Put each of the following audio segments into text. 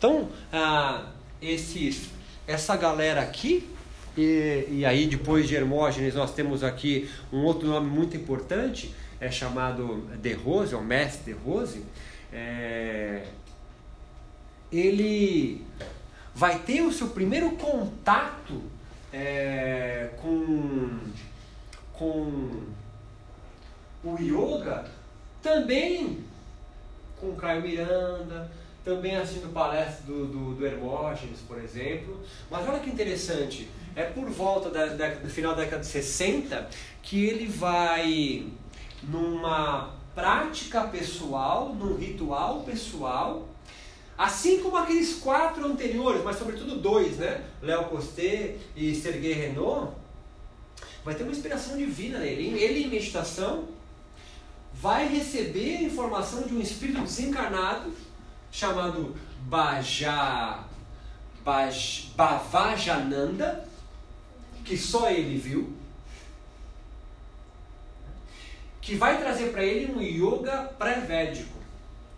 Então, ah, esses, essa galera aqui, e, e, aí depois de Hermógenes nós temos aqui um outro nome muito importante, é chamado De Rose, ou Mestre De Rose, é, ele vai ter o seu primeiro contato é, com, com o yoga também com Caio Miranda, também assistindo palestras do, do, do Hermógenes, por exemplo. Mas olha que interessante, é por volta da, da, do final da década de 60 que ele vai numa prática pessoal, num ritual pessoal, assim como aqueles quatro anteriores, mas sobretudo dois, né? Léo Costé e Sergei Renault, vai ter uma inspiração divina nele. Ele em meditação vai receber a informação de um espírito desencarnado chamado Baja, Baj, Bavajananda, que só ele viu, que vai trazer para ele um yoga pré-védico,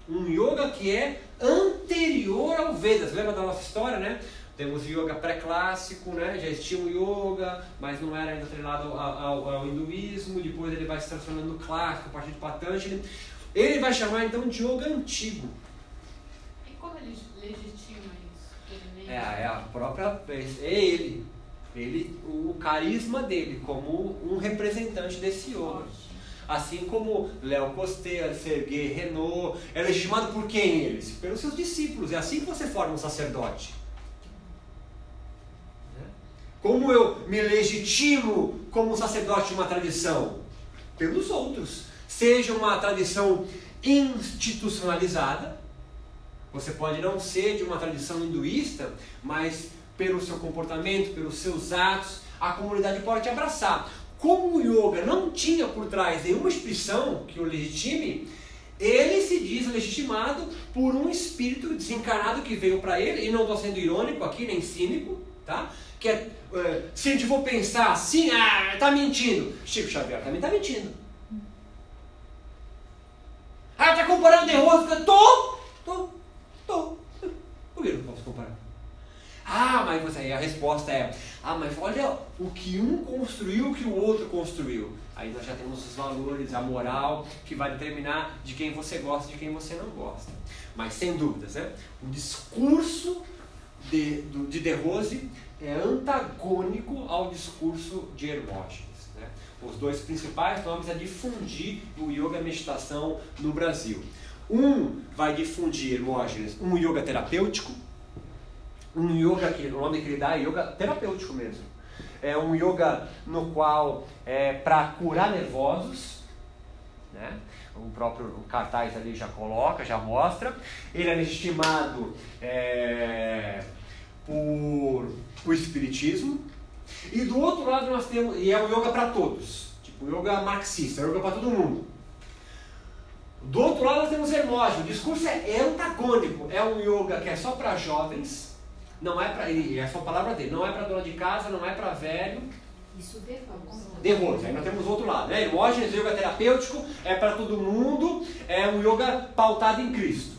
um yoga que é anterior ao Vedas. Lembra da nossa história, né? Temos yoga pré-clássico, né? já existia um yoga, mas não era ainda treinado ao, ao, ao, hinduísmo. Depois ele vai se transformando no clássico, a partir de Patanjali. Ele vai chamar então de yoga antigo. Ele legitima isso? É, é a própria. É ele. ele. O carisma dele como um representante desse yoga. Assim como Léo Costeira, Sergei Renault, é legitimado por quem eles? Pelos seus discípulos. É assim que você forma um sacerdote. Como eu me legitimo como sacerdote de uma tradição? Pelos outros. Seja uma tradição institucionalizada, você pode não ser de uma tradição hinduísta, mas pelo seu comportamento, pelos seus atos, a comunidade pode te abraçar. Como o yoga não tinha por trás nenhuma inscrição que o legitime, ele se diz legitimado por um espírito desencarnado que veio para ele, e não estou sendo irônico aqui, nem cínico, tá? que é, é, se a gente for pensar assim, ah, tá mentindo. Chico Xavier também tá mentindo. Ah, tá comparando de rosca? Tô, tô, tô. Por que não comparar? Ah, mas você, aí a resposta é, ah, mas olha o que um construiu, o que o outro construiu. Aí nós já temos os valores, a moral, que vai determinar de quem você gosta e de quem você não gosta. Mas sem dúvidas, né? O discurso de, de De Rose é antagônico ao discurso de Hermógenes. Né? Os dois principais nomes é difundir o yoga e a meditação no Brasil. Um vai difundir Hermógenes, um yoga terapêutico, um yoga que o nome que ele dá é yoga terapêutico mesmo. É um yoga no qual é para curar nervosos, né? o próprio cartaz ali já coloca, já mostra. Ele é legitimado é, por o espiritismo. E do outro lado nós temos, e é o yoga para todos, tipo yoga marxista, yoga para todo mundo. Do outro lado nós temos Hermógenes, o discurso é antagônico, é um yoga que é só para jovens, não é para ele, é só a palavra dele, não é para dona de casa, não é para velho. Isso derrota. Aí nós temos o outro lado, né? Hermógenes, yoga terapêutico, é para todo mundo, é um yoga pautado em Cristo.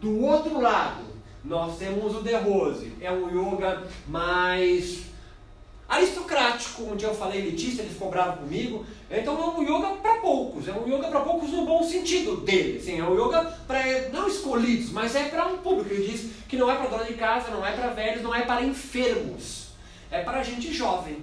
Do outro lado, nós temos o De Rose, é um yoga mais aristocrático, onde eu falei elitista, eles cobraram comigo. Então é um yoga para poucos, é um yoga para poucos no bom sentido dele. Sim, é um yoga para não escolhidos, mas é para um público. Ele diz que não é para dona de casa, não é para velhos, não é para enfermos, é para gente jovem.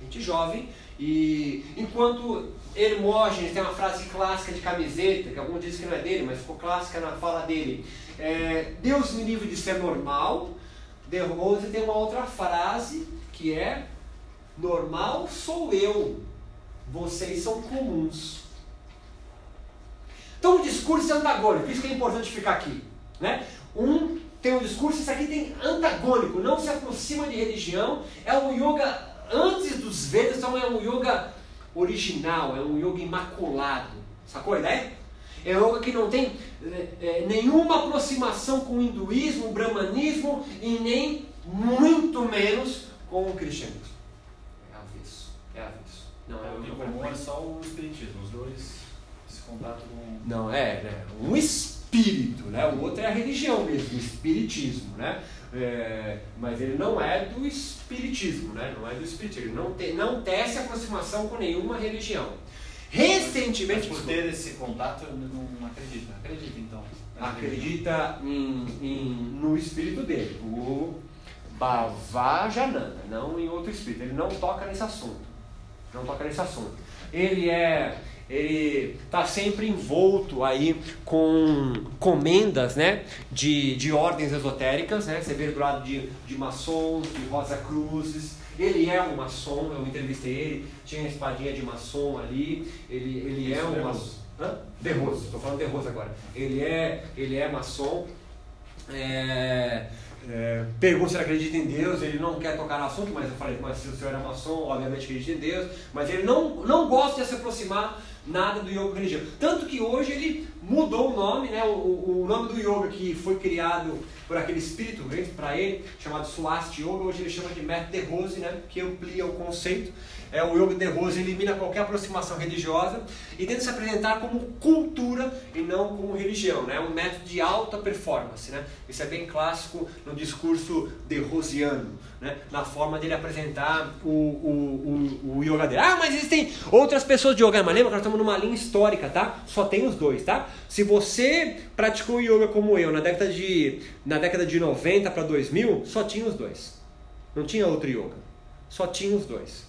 Gente jovem e enquanto Hermógenes tem uma frase clássica de camiseta, que alguns dizem que não é dele, mas ficou clássica na fala dele. É, Deus me livre de ser normal. De Rose tem uma outra frase que é normal sou eu, vocês são comuns. Então o discurso é antagônico, isso que é importante ficar aqui. Né? Um tem um discurso, isso aqui tem antagônico, não se aproxima de religião, é um yoga antes dos Vedas, então é um yoga original, é um yoga imaculado. Sacou a ideia? É um yoga que não tem é, nenhuma aproximação com o hinduísmo, o brahmanismo e nem muito menos com o cristianismo. É avesso. É avesso. Não, é, o comum é só o espiritismo, os dois, esse contato com. Não, é, é um espírito né? O outro é a religião mesmo, o espiritismo, né? É, mas ele não é do espiritismo, né? Não é do espiritismo. Ele não, te, não tece aproximação com nenhuma religião. Recentemente. Mas por ter esse contato, eu não acredito. Acredita então. Acredita em, em, no espírito dele, o Bavajananda, não em outro espírito. Ele não toca nesse assunto. Não toca nesse assunto. Ele é ele está sempre envolto aí com comendas né, de, de ordens esotéricas, né? Você vê do lado de, de maçons, de Rosa Cruzes. Ele é um maçom, eu entrevistei ele, tinha uma espadinha de maçom ali. Ele, ele é um maçom. De Rose, estou falando de Rose agora. Ele é, ele é maçom. É, é, pergunta se ele acredita em Deus, ele não quer tocar no assunto, mas eu falei, mas se o senhor é maçom, obviamente acredita em Deus, mas ele não, não gosta de se aproximar nada do yoga religioso. Tanto que hoje ele mudou o nome, né? O, o nome do yoga que foi criado por aquele espírito para ele, chamado Swasti Yoga, hoje ele chama de Método de Rose, né? Que amplia o conceito é, o Yoga de Rose elimina qualquer aproximação religiosa e tenta se apresentar como cultura e não como religião. Né? É um método de alta performance. Né? Isso é bem clássico no discurso de Rosiano, né? na forma dele apresentar o, o, o, o yoga dele. Ah, mas existem outras pessoas de yoga. Mas lembra que nós estamos numa linha histórica, tá? Só tem os dois, tá? Se você praticou yoga como eu na década de, na década de 90 para 2000, só tinha os dois. Não tinha outro yoga. Só tinha os dois.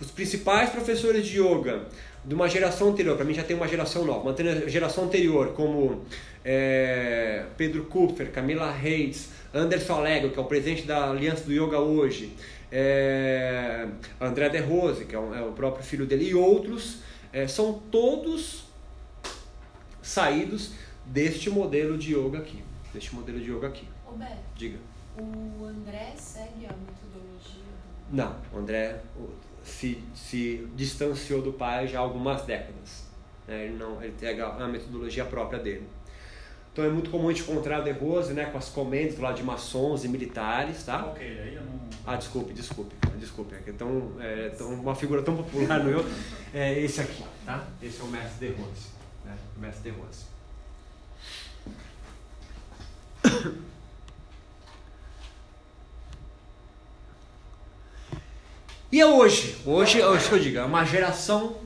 Os principais professores de yoga de uma geração anterior, para mim já tem uma geração nova, uma geração anterior, como é, Pedro Kupfer, Camila Reis, Anderson Allegro, que é o presidente da Aliança do Yoga hoje, é, André De Rose, que é, é, o próprio filho dele, e outros, é, são todos saídos deste modelo de yoga aqui. Deste modelo de yoga aqui. Roberto, Diga. O André segue a metodologia do... Não, o André se, se distanciou do pai já há algumas décadas. Né? Ele, não, ele tem a metodologia própria dele. Então é muito comum a gente encontrar De Rose né, com as comendas lá de maçons e militares, tá? Ok, aí eu não... Ah, desculpe, desculpe, desculpe. É, tão, é tão, uma figura tão popular no eu é esse aqui, tá? Esse é o mestre De Rose, né? O mestre De Rose. E é hoje, hoje, hoje eu digo, é uma geração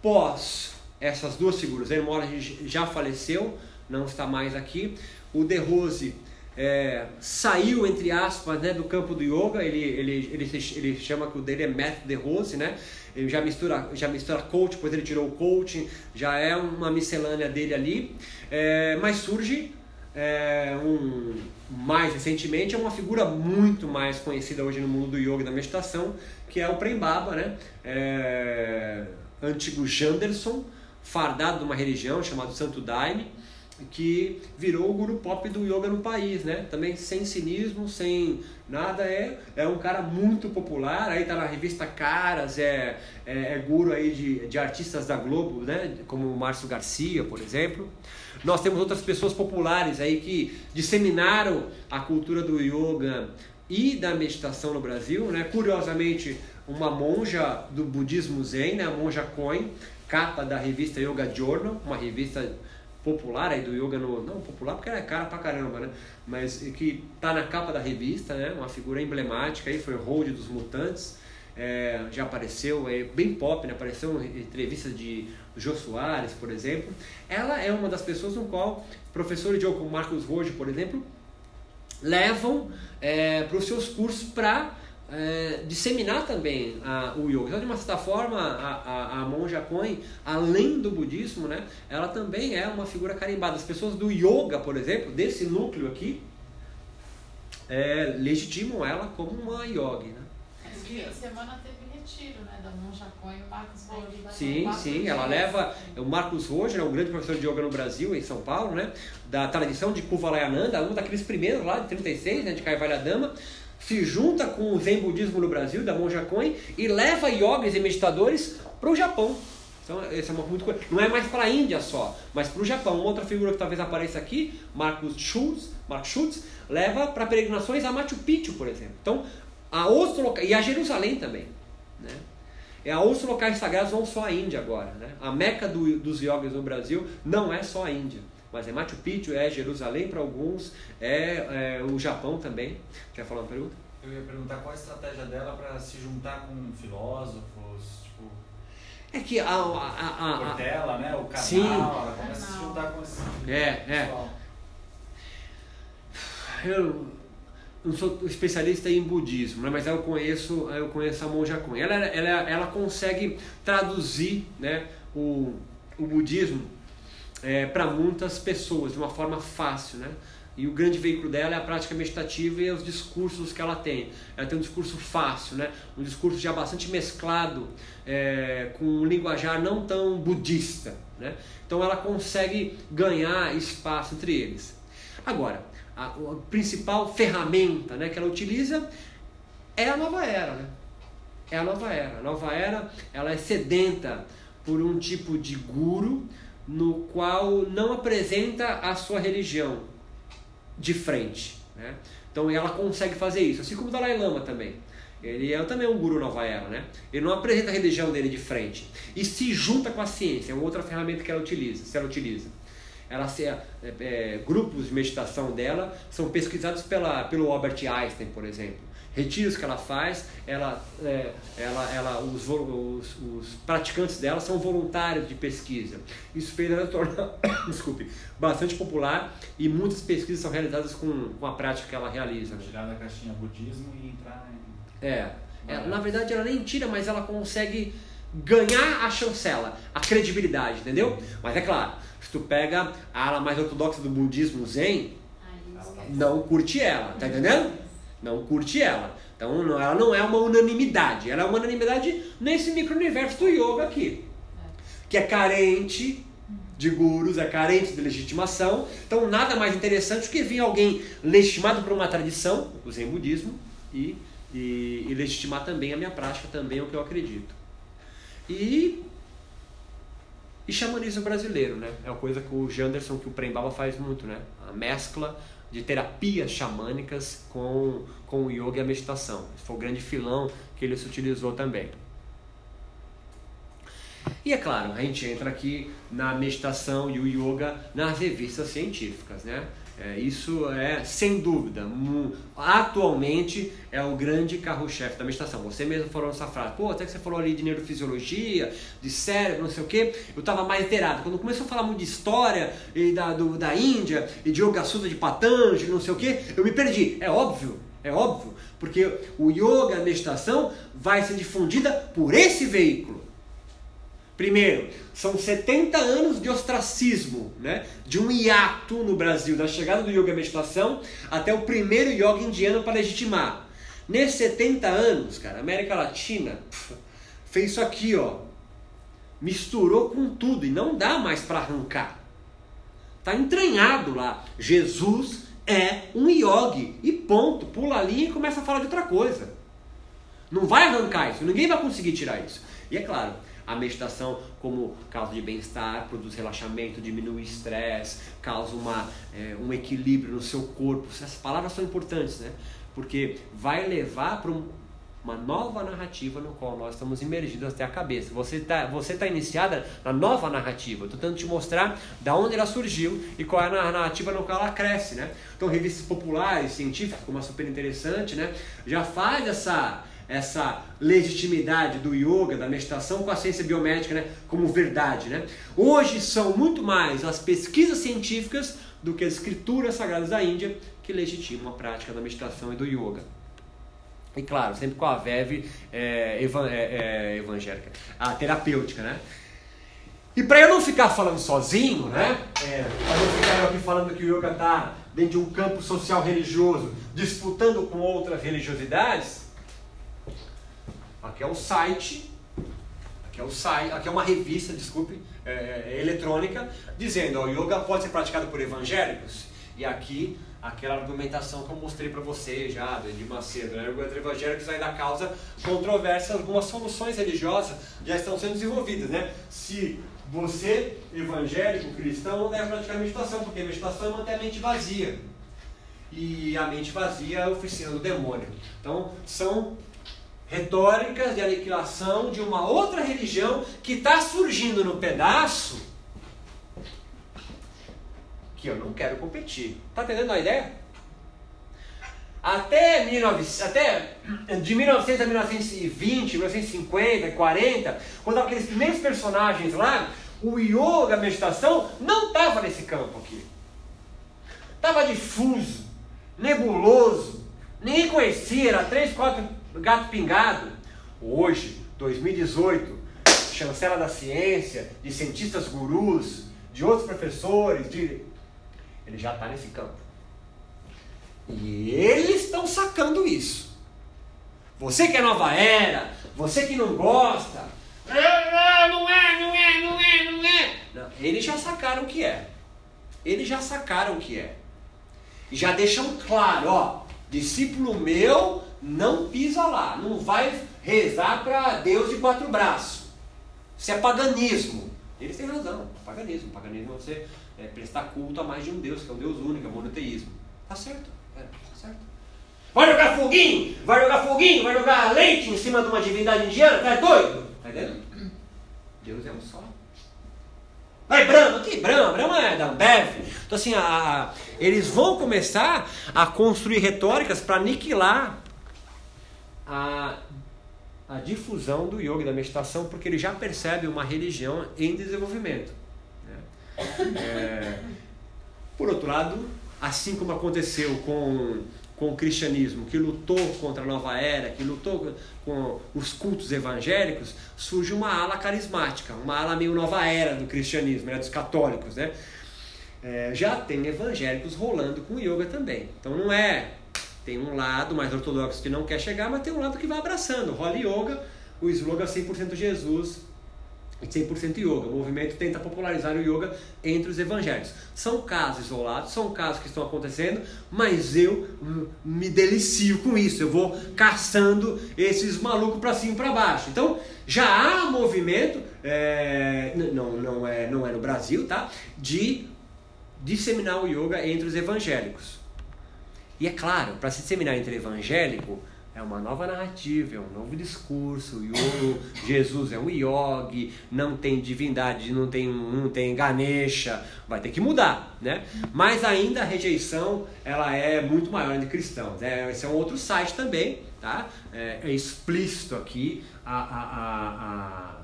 pós essas duas figuras. Irmora já faleceu, não está mais aqui. O De Rose é, saiu, entre aspas, né, do campo do yoga. Ele, ele, ele, ele chama que o dele é Matt De Rose, né? Ele já mistura, já mistura coach, depois ele tirou o coaching, já é uma miscelânea dele ali. É, mas surge é, um, mais recentemente, é uma figura muito mais conhecida hoje no mundo do yoga e da meditação, que é o Prembaba, né? É, antigo Janderson, fardado de uma religião chamado Santo Daime, que virou o guru pop do yoga no país, né? Também sem cinismo, sem nada, é, é um cara muito popular, aí tá na revista Caras, é, é, é guru aí de, de artistas da Globo, né? Como o Márcio Garcia, por exemplo. Nós temos outras pessoas populares aí que disseminaram a cultura do yoga e da meditação no Brasil, né? Curiosamente, uma monja do budismo zen, né? a monja Koen, capa da revista Yoga Journal, uma revista popular aí do yoga no não popular porque ela é cara pra caramba, né? Mas que tá na capa da revista, né? Uma figura emblemática aí foi Hold dos Mutantes. É, já apareceu, é bem pop, né? apareceu em entrevistas de Jô Soares, por exemplo. Ela é uma das pessoas no qual professores de yoga como Marcos Rojo, por exemplo, levam é, para os seus cursos para é, disseminar também a, o yoga. Então, de uma certa forma, a, a, a monja Koen, além do budismo, né, ela também é uma figura carimbada. As pessoas do yoga, por exemplo, desse núcleo aqui, é, legitimam ela como uma yogi. Né? Essa semana teve retiro, né, da monja Coen e o Marcos Roger. Sim, sim, ela leva o Marcos Roger, é um grande professor de yoga no Brasil, em São Paulo, né, da tradição de Kuvalayananda, um daqueles primeiros lá de 36, né, de Kaivalya se junta com o Zen Budismo no Brasil, da monja Coen, e leva yogis e meditadores para o Japão. Então, essa é uma muito coisa. Não é mais para a Índia só, mas para o Japão. Uma outra figura que talvez apareça aqui, Marcos Schultz, Marcos Schultz leva para peregrinações a Machu Picchu, por exemplo. Então, a outros locais, e a Jerusalém também. Né? É a outros locais sagrados, não só a Índia agora. Né? A meca do, dos yogis no Brasil não é só a Índia. Mas é Machu Picchu, é Jerusalém para alguns, é, é, o Japão também. Quer falar uma pergunta? Eu ia perguntar qual a estratégia dela para se juntar com filósofos, tipo. É que a. a, a, a Portela, né? O canal, Sim. ela começa a se juntar com esse É, é. pessoal. eu não sou especialista em budismo, né, mas eu conheço, eu conheço a Monja Kun. Ela, ela, ela consegue traduzir né, o, o budismo para muitas pessoas de uma forma fácil, né? E o grande veículo dela é a prática meditativa e os discursos que ela tem. Ela tem um discurso fácil, né? um discurso já bastante mesclado é, com um linguajar não tão budista. Né? Então ela consegue ganhar espaço entre eles. Agora, a, a principal ferramenta né, que ela utiliza é a nova era. Né? É a nova era. A nova era ela é sedenta por um tipo de guru no qual não apresenta a sua religião de frente. Né? Então ela consegue fazer isso, assim como o Dalai Lama também. Ele é também um guru nova era, né? Ele não apresenta a religião dele de frente e se junta com a ciência, é outra ferramenta que ela utiliza, se ela utiliza. Ela se, é, é, grupos de meditação dela são pesquisados pela, pelo Albert Einstein, por exemplo. Retiros que ela faz, ela, é, ela, ela, os, os, os praticantes dela são voluntários de pesquisa. Isso fez ela tornar, desculpe, bastante popular e muitas pesquisas são realizadas com, com a prática que ela realiza. Tirar da caixinha budismo e entrar em. É. É, na verdade, ela nem tira, mas ela consegue ganhar a chancela, a credibilidade, entendeu? Mas é claro, se tu pega a ala mais ortodoxa do budismo zen, não curte ela, tá entendendo? Não curte ela. Então não- ela não é uma unanimidade, ela é uma unanimidade nesse micro-universo do yoga aqui, que é carente de gurus, é carente de legitimação. Então nada mais interessante do que vir alguém legitimado por uma tradição, o zen budismo, e, e, e legitimar também a minha prática, também é o que eu acredito. E e xamanismo brasileiro, né? É uma coisa que o Janderson, que o Prembaba faz muito, né? A mescla de terapias xamânicas com, com o yoga e a meditação. Esse foi o grande filão que ele se utilizou também. E é claro, a gente entra aqui na meditação e o yoga nas revistas científicas, né? É, isso é, sem dúvida, atualmente é o grande carro-chefe da meditação. Você mesmo falou nessa frase, pô, até que você falou ali de neurofisiologia, de cérebro, não sei o quê, eu estava mais inteirado. Quando começou a falar muito de história e da, do, da Índia e de Yoga Sutra de Patanjali, não sei o quê, eu me perdi. É óbvio, é óbvio, porque o yoga, a meditação, vai ser difundida por esse veículo. Primeiro, são 70 anos de ostracismo, né? de um hiato no Brasil, da chegada do yoga e meditação até o primeiro yoga indiano para legitimar. Nesses 70 anos, cara, a América Latina fez isso aqui, ó. Misturou com tudo e não dá mais para arrancar. Tá entranhado lá. Jesus é um yogi e ponto. Pula a linha e começa a falar de outra coisa. Não vai arrancar isso, ninguém vai conseguir tirar isso. E é claro, a meditação como causa de bem-estar, produz relaxamento, diminui o estresse, causa uma, é, um equilíbrio no seu corpo. Essas palavras são importantes, né? Porque vai levar para um, uma nova narrativa no qual nós estamos imergidos até a cabeça. Você está você tá iniciada na nova narrativa. Estou tentando te mostrar da onde ela surgiu e qual é a narrativa no qual ela cresce, né? Então, revistas populares, científicas, como a super interessante, né? Já faz essa essa legitimidade do yoga, da meditação com a ciência biomédica, né, como verdade, né? Hoje são muito mais as pesquisas científicas do que as escrituras sagradas da Índia que legitimam a prática da meditação e do yoga. E claro, sempre com a verve é, evan- é, é, evangélica, a terapêutica, né? E para eu não ficar falando sozinho, né? É, para não ficar aqui falando que o yoga está dentro de um campo social religioso, disputando com outras religiosidades, aqui é o site, aqui é o site, aqui é uma revista, desculpe, é, é, eletrônica, dizendo ó, o yoga pode ser praticado por evangélicos. E aqui aquela argumentação que eu mostrei para você já, Edir Macedo, né? Os evangélicos ainda causa controvérsia, algumas soluções religiosas já estão sendo desenvolvidas, né? Se você, evangélico, cristão, não deve praticar meditação, porque meditação é manter a mente vazia. E a mente vazia é a oficina do demônio. Então, são retóricas de aniquilação de uma outra religião que está surgindo no pedaço que eu não quero competir. Tá entendendo a ideia? Até, 19, até de 1900 a 1920, 1950, 40, quando aqueles primeiros personagens lá, o yoga, a meditação, não estava nesse campo aqui. Estava difuso, nebuloso, ninguém conhecia, era três, quatro gato pingado. Hoje, 2018, chancela da ciência, de cientistas gurus, de outros professores, de... ele já está nesse campo. E eles estão sacando isso. Você que é nova era, você que não gosta, ah, não é, não é, não é, não é. Não, eles já sacaram o que é. Eles já sacaram o que é. E já deixam claro, ó, discípulo meu não pisa lá, não vai rezar para Deus de quatro braços. Isso é paganismo. Eles têm razão, paganismo. Paganismo é você é, prestar culto a mais de um Deus, que é um Deus único, é o monoteísmo. Tá certo, é, tá certo. Vai jogar foguinho, vai jogar foguinho, vai jogar leite em cima de uma divindade indiana, tá doido? Tá entendendo? Deus é um só. Vai Brahma, que Brahma? Brahma é da Ambev. Então assim, a, a, eles vão começar a construir retóricas para aniquilar a, a difusão do yoga da meditação, porque ele já percebe uma religião em desenvolvimento. Né? É, por outro lado, assim como aconteceu com com o cristianismo, que lutou contra a nova era, que lutou com os cultos evangélicos, surge uma ala carismática, uma ala meio nova era do cristianismo, né, dos católicos, né? É, já tem evangélicos rolando com yoga também. Então não é. Tem um lado mais ortodoxo que não quer chegar, mas tem um lado que vai abraçando. Rola yoga, o slogan 100% Jesus, 100% yoga. O movimento tenta popularizar o yoga entre os evangélicos. São casos isolados, são casos que estão acontecendo, mas eu me delicio com isso. Eu vou caçando esses malucos para cima e para baixo. Então, já há movimento, é, não, não, é, não é no Brasil, tá? De disseminar o yoga entre os evangélicos. E é claro, para se disseminar entre evangélico, é uma nova narrativa, é um novo discurso. O Jesus é um yogi, não tem divindade, não tem, não tem Ganesha, vai ter que mudar, né? Mas ainda a rejeição ela é muito maior entre cristãos. Né? Esse é um outro site também, tá? É, é explícito aqui a, a, a, a,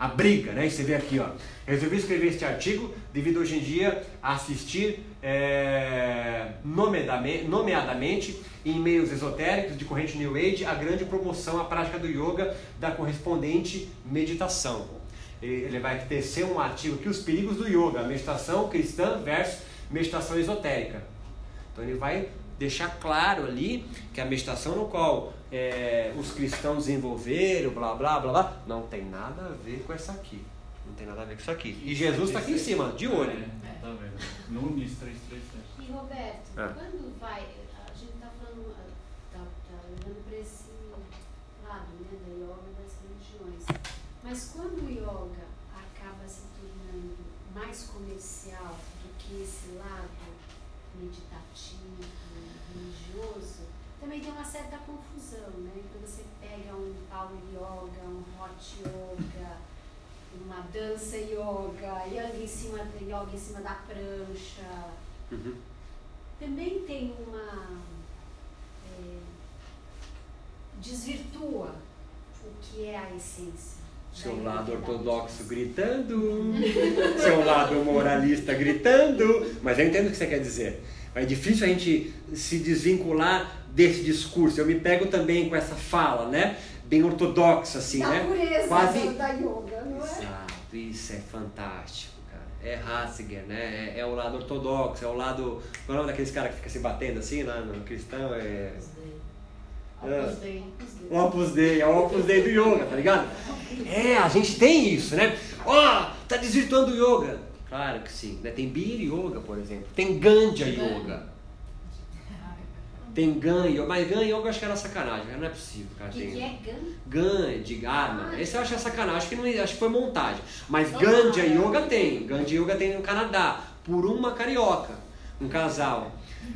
a, briga, né? E você vê aqui, ó. Resolvi escrever este artigo devido hoje em dia a assistir é, nomeadamente, nomeadamente em meios esotéricos de corrente New Age a grande promoção à prática do yoga da correspondente meditação. Ele vai tecer um artigo aqui, os perigos do yoga, meditação cristã versus meditação esotérica. Então ele vai deixar claro ali que a meditação no qual é, os cristãos desenvolveram, blá blá blá blá, não tem nada a ver com essa aqui. Não tem nada a ver com isso aqui. E Jesus está aqui em cima, de olho. É, tá vendo? Nunes 337. E Roberto, Ah. quando vai, a gente está falando, ah, tá, olhando para esse lado, né, da yoga e das religiões. Mas quando o yoga acaba se tornando mais comercial do que esse lado meditativo, também tem uma certa confusão, né? Quando você pega um power yoga, um hot yoga, uma dança yoga, yoga em cima, yoga em cima da prancha, Uhum. também tem uma. é, desvirtua o que é a essência. Seu da lado ortodoxo gritando, seu lado moralista gritando, mas eu entendo o que você quer dizer. É difícil a gente se desvincular desse discurso. Eu me pego também com essa fala, né? Bem ortodoxa, assim, da né? pureza Quase. da, da yoga, não é? Exato, isso é fantástico, cara. É Ratzinger, né? É, é o lado ortodoxo, é o lado. Qual é o nome daqueles caras que fica se batendo assim lá no cristão? É. Opus Dei. O Opus Dei, é o Opus Dei do yoga, tá ligado? É, a gente tem isso, né? Ó, tá desvirtuando o yoga. Claro que sim. Né? Tem Beer Yoga, por exemplo. Tem Ganja Yoga. Tem Gan Yoga. Mas Gan Yoga eu acho que era sacanagem. Não é possível, cara. que, Tem... que é Gan? Gan de arma. Esse eu acho que é sacanagem. Acho que, não, acho que foi montagem. Mas Ah, é. Yoga tem. Ganja Yoga tem no Canadá. Por uma carioca. Um casal.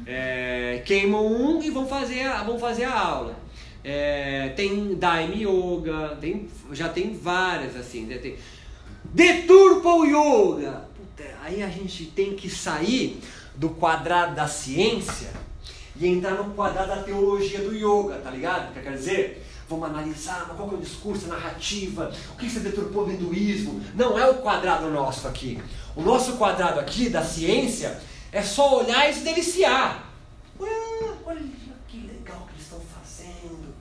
É, queimam um e vão fazer a, vão fazer a aula. É, tem Daime Yoga. Tem, já tem várias assim. né? Tem, Deturpa o Yoga. aí a gente tem que sair do quadrado da ciência e entrar no quadrado da teologia do yoga, tá ligado? O que quer dizer? Vamos analisar qual que é o discurso, a narrativa, o que você deturpou do hinduísmo. Não é o quadrado nosso aqui. O nosso quadrado aqui da ciência é só olhar e se deliciar. Ué, olha que legal que eles estão fazendo.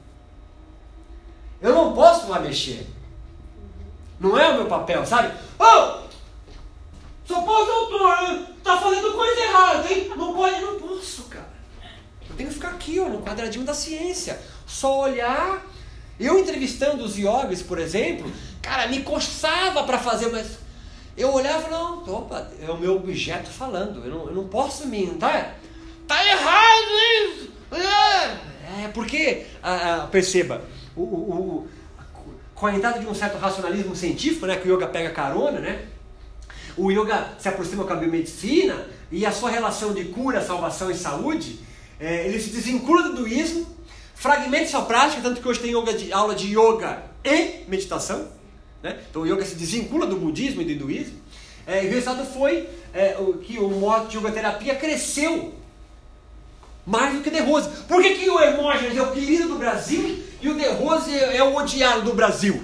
Eu não posso lá mexer. Não é o meu papel, sabe? Oh! Sou pós-doutor, tá fazendo coisa errada, hein? Não pode, não posso, cara. Eu tenho que ficar aqui, ó, no quadradinho da ciência. Só olhar. Eu entrevistando os yogis, por exemplo, cara, me coçava para fazer, mas eu olhava e não, opa, é o meu objeto falando. Eu não, eu não posso me. Tá, tá errado isso! É, é porque, ah, perceba, o, o, o, com a entrada de um certo racionalismo científico, né, que o yoga pega carona, né? O yoga se aproxima com a biomedicina e a sua relação de cura, salvação e saúde, é, ele se desvincula do hinduísmo, fragmenta sua prática, tanto que hoje tem de, aula de yoga e meditação. Né? Então o yoga se desvincula do budismo e do hinduísmo. É, e o resultado foi é, o, que o modo de yoga terapia cresceu mais do que De Rose. Por que, que o Hermógenes é o querido do Brasil e o De Rose é, é o odiado do Brasil?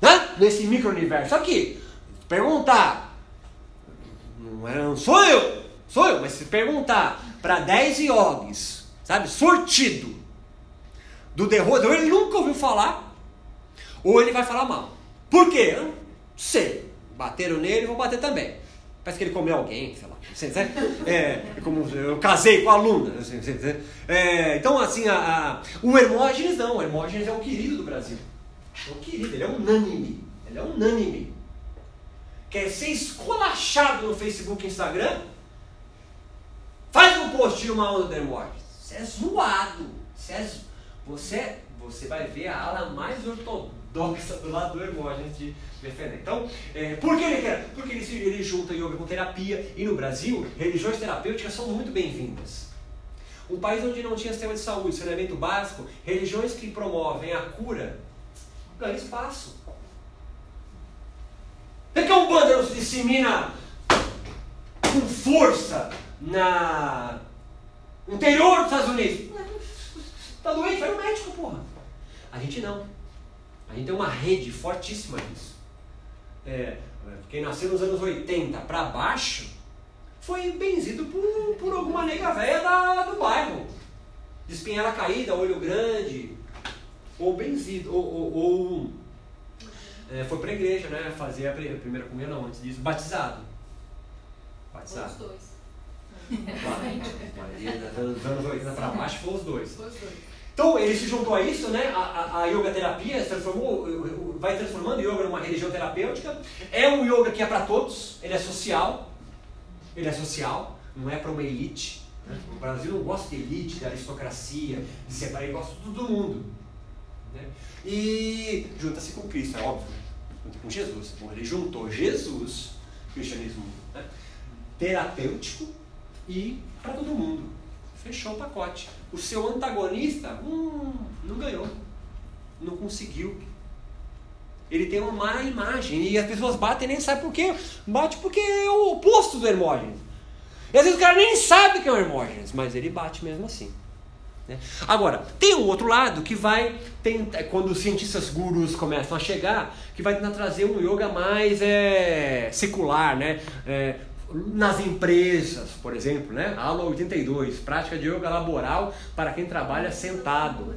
Né? Nesse micro-universo. Aqui, perguntar, não, é, não sou eu, sou eu, mas se perguntar para 10 yogis, sabe, sortido, do Rose, ou ele nunca ouviu falar, ou ele vai falar mal. Por quê? Não sei. Bateram nele, vou bater também. Parece que ele comeu alguém, sei lá. É, é como eu casei com a aluna. É, então, assim, a, a, o Hermógenes não. O Hermógenes é o querido do Brasil. É o querido, ele é unânime. Ele é unânime. Quer ser escolachado no Facebook e Instagram? Faz um post de uma onda Hermógenes. Você é zoado. Você, é, você, você vai ver a ala mais ortodoxa do lado do Hermógenes de defender. Então, é, por que ele quer? Porque ele, ele junta yoga com terapia e no Brasil, religiões terapêuticas são muito bem-vindas. Um país onde não tinha sistema de saúde, saneamento básico, religiões que promovem a cura ganham espaço. Por que a Umbanda não se dissemina com força na, interior dos Estados Unidos? Tá doente? Vai no médico, porra. A gente não. A gente tem uma rede fortíssima disso é, quem nasceu nos anos 80 para baixo, foi benzido por, por alguma nega velha da, do bairro. De espinhela caída, olho grande, ou benzido, ou, ou, ou é, foi para a igreja, né? Fazer a primeira comunhão, não, antes disso, batizado. Batizado. Os dois. Dos anos 80 para baixo, foi os dois. Foi os dois. Então ele se juntou a isso, né? A, a, a yoga terapia transformou, vai transformando o yoga numa religião terapêutica. É um yoga que é para todos, ele é social, ele é social, não é para uma elite. Né? O Brasil não gosta de elite, de aristocracia, de separar, ele gosta de todo mundo. Né? E junta-se com Cristo, é óbvio, junta com Jesus. Bom, ele juntou Jesus, cristianismo né? terapêutico e para todo mundo. Fechou o pacote. O seu antagonista hum, não ganhou. Não conseguiu. Ele tem uma má imagem. E as pessoas batem nem sabem por quê. Bate porque é o oposto do Hermógenes. E às vezes o cara nem sabe que é o Hermógenes, mas ele bate mesmo assim. Né? Agora, tem um outro lado que vai tentar, quando os cientistas gurus começam a chegar, que vai tentar trazer um yoga mais é, secular, né? É, nas empresas, por exemplo, né? Aula 82, prática de yoga laboral para quem trabalha sentado.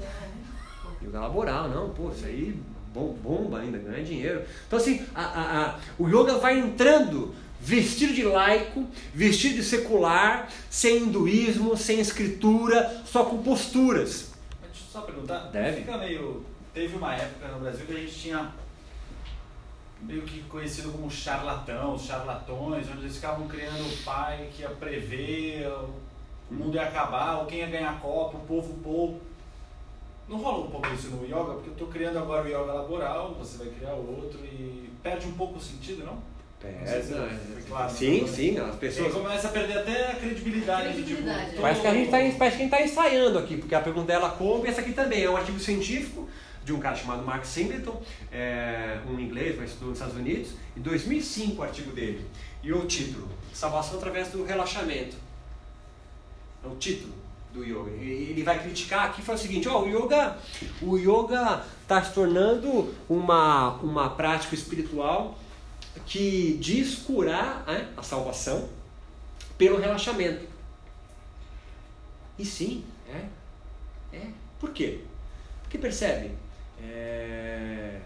Yoga laboral, não, pô, isso aí bomba ainda, ganha dinheiro. Então assim, a, a, a, o yoga vai entrando vestido de laico, vestido de secular, sem hinduísmo, sem escritura, só com posturas. Deixa eu só perguntar, Deve. fica meio... Teve uma época no Brasil que a gente tinha meio que conhecido como charlatão, os charlatões, onde eles ficavam criando o pai que ia prever, o mundo ia acabar, ou quem ia ganhar copa, o povo pouco. Não rola um pouco isso no yoga? Porque eu estou criando agora o yoga laboral, você vai criar outro e perde um pouco o sentido, não? Perde. É, claro, sim, né? sim, as pessoas. Começa a perder até a credibilidade. credibilidade. De, tipo, parece que a gente está parece que a gente tá ensaiando aqui, porque a pergunta dela como e essa aqui também é um artigo científico de um cara chamado Mark Singleton, é, um inglês, mas estudou nos Estados Unidos, em 2005 o artigo dele. E o título, Salvação através do relaxamento. É o título do yoga. Ele vai criticar aqui e fala o seguinte, ó, o yoga o yoga está se tornando uma, uma prática espiritual que diz curar né, a salvação pelo relaxamento. E sim, é. É. Por quê? Porque percebe, é,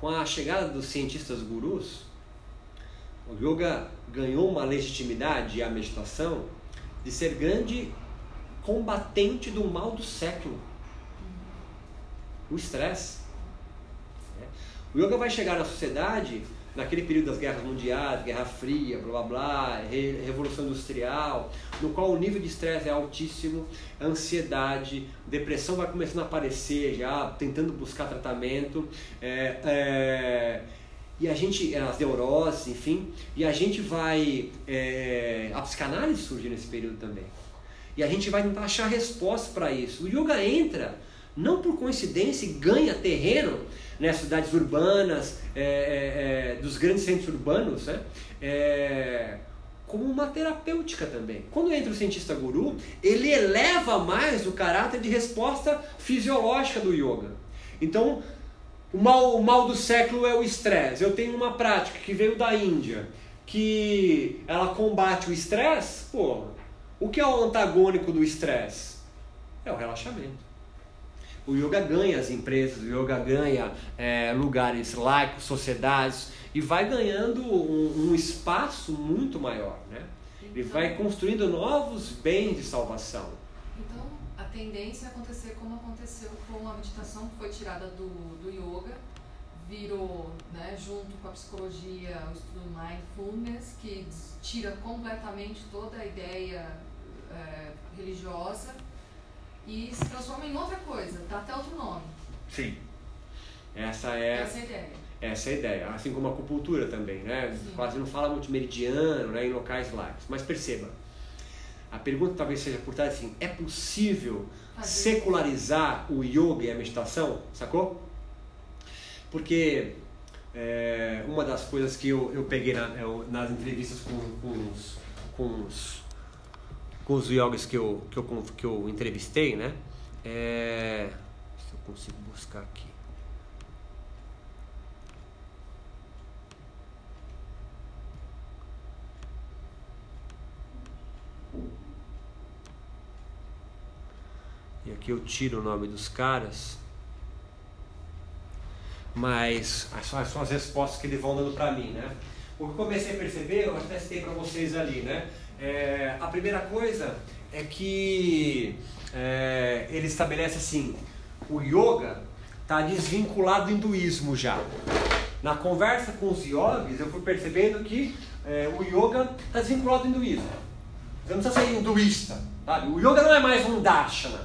com a chegada dos cientistas gurus, o yoga ganhou uma legitimidade a meditação de ser grande combatente do mal do século. O estresse. É. O yoga vai chegar na sociedade naquele período das guerras mundiais, Guerra Fria, blá blá blá, Revolução Industrial, no qual o nível de estresse é altíssimo, ansiedade, depressão vai começando a aparecer já, tentando buscar tratamento, é, é, e a gente, as neuroses, enfim, e a gente vai, é, a psicanálise surge nesse período também, e a gente vai tentar achar resposta para isso. O yoga entra, não por coincidência, e ganha terreno né, cidades urbanas, é, é, é, dos grandes centros urbanos, né? É, como uma terapêutica também. Quando entra o cientista guru, ele eleva mais o caráter de resposta fisiológica do yoga. Então, o mal, o mal do século é o estresse. Eu tenho uma prática que veio da Índia, que ela combate o estresse. Pô, o que é o antagônico do estresse? É o relaxamento. O yoga ganha as empresas, o yoga ganha é, lugares laicos, sociedades, e vai ganhando um, um espaço muito maior. Né? Então, Ele vai construindo novos bens de salvação. Então, a tendência é acontecer como aconteceu com a meditação, que foi tirada do, do yoga, virou, né, junto com a psicologia, o estudo mindfulness, que tira completamente toda a ideia é, religiosa e se transforma em outra coisa, dá até outro nome. Sim. Essa é, Essa é a ideia. Essa é a ideia. Assim como a acupuntura também, né? Sim. Quase não fala muito meridiano, né? Em locais laicos. Mas perceba, a pergunta talvez seja por trás assim, é possível Fazer. secularizar o yoga e a meditação? Sacou? Porque é, uma das coisas que eu, eu peguei na, eu, nas entrevistas com, com, os, com os com os yogis que eu, que eu, que eu entrevistei, né? É... Se eu consigo buscar aqui. E aqui eu tiro o nome dos caras. Mas são, são as respostas que eles vão dando para mim, né? O que eu comecei a perceber, eu até citei para vocês ali, né? É, a primeira coisa é que é, ele estabelece assim: o yoga está desvinculado do hinduísmo já. Na conversa com os yogis, eu fui percebendo que é, o yoga está desvinculado do hinduísmo. Você não precisa ser hinduísta. Sabe? O yoga não é mais um darshana,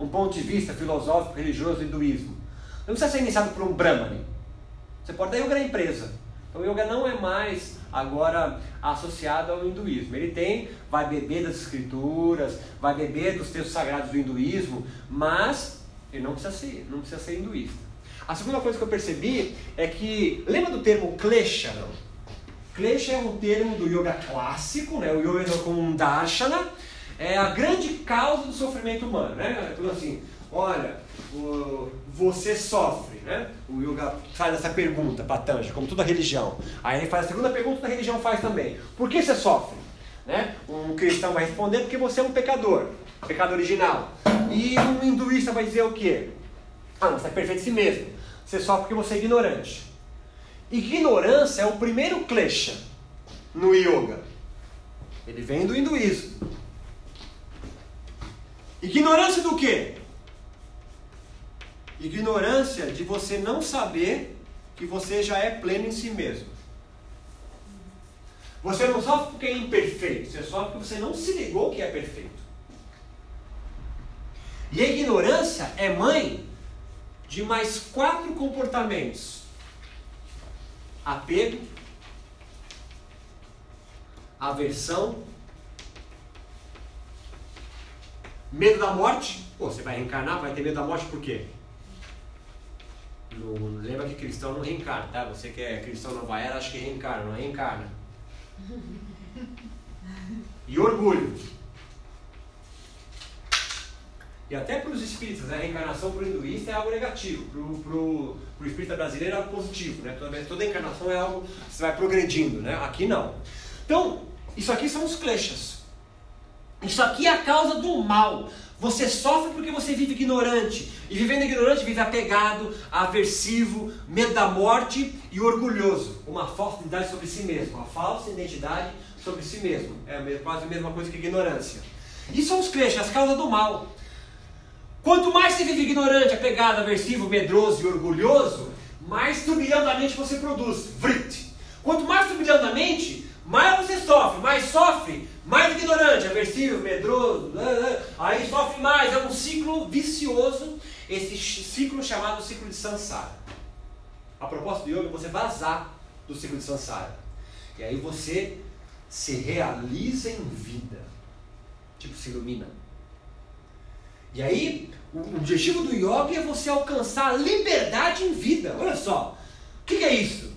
um ponto de vista filosófico, religioso do hinduísmo. Não precisa ser iniciado por um brahmane. Você pode dar yoga na empresa. Então, o yoga não é mais agora associado ao hinduísmo. Ele tem, vai beber das escrituras, vai beber dos textos sagrados do hinduísmo, mas ele não precisa ser, não precisa ser hinduísta. A segunda coisa que eu percebi é que, lembra do termo klesha? Não? Klesha é um termo do yoga clássico, né? o yoga como darshana, é a grande causa do sofrimento humano. Né? Tudo assim, olha, você sofre, né? O yoga faz essa pergunta para Tanja, como toda religião. Aí ele faz a segunda pergunta, a religião faz também. Por que você sofre? Né? Um cristão vai responder porque você é um pecador, pecado original. E um hinduísta vai dizer o quê? Ah, você é perfeito em si mesmo. Você sofre porque você é ignorante. Ignorância é o primeiro klesha no yoga. Ele vem do hinduísmo. Ignorância do quê? Ignorância de você não saber que você já é pleno em si mesmo. Você não sofre porque é imperfeito, você sofre porque você não se ligou que é perfeito. E a ignorância é mãe de mais quatro comportamentos: apego, aversão, medo da morte. Pô, você vai reencarnar, vai ter medo da morte por quê? No- lembra que cristão não reencarna, tá? Você que é cristão nova era, acha que reencarna, não reencarna. E orgulho. E até para os espíritas, né? a reencarnação para o hinduísta é algo negativo, para o espírita brasileiro é algo positivo. Né? Toda, toda encarnação é algo que você vai progredindo, né? aqui não. Então, isso aqui são os kleshas. Isso aqui é a causa do mal. Você sofre porque você vive ignorante. E vivendo ignorante, vive apegado, aversivo, medo da morte e orgulhoso. Uma falsa identidade sobre si mesmo. Uma falsa identidade sobre si mesmo. É quase a mesma coisa que ignorância. Isso são os kleshas, as causas do mal. Quanto mais você vive ignorante, apegado, aversivo, medroso e orgulhoso, mais turbilhão da mente você produz. Vrit. Quanto mais turbilhão da mente, mais você sofre. Mais sofre, mais ignorante, aversivo, medroso. né, né, Aí sofre mais. É um ciclo vicioso. Esse ciclo chamado ciclo de Sansara. A proposta do yoga é você vazar do ciclo de Sansara. E aí você se realiza em vida. Tipo, se ilumina. E aí, o objetivo do yoga é você alcançar a liberdade em vida. Olha só. O que, que é isso?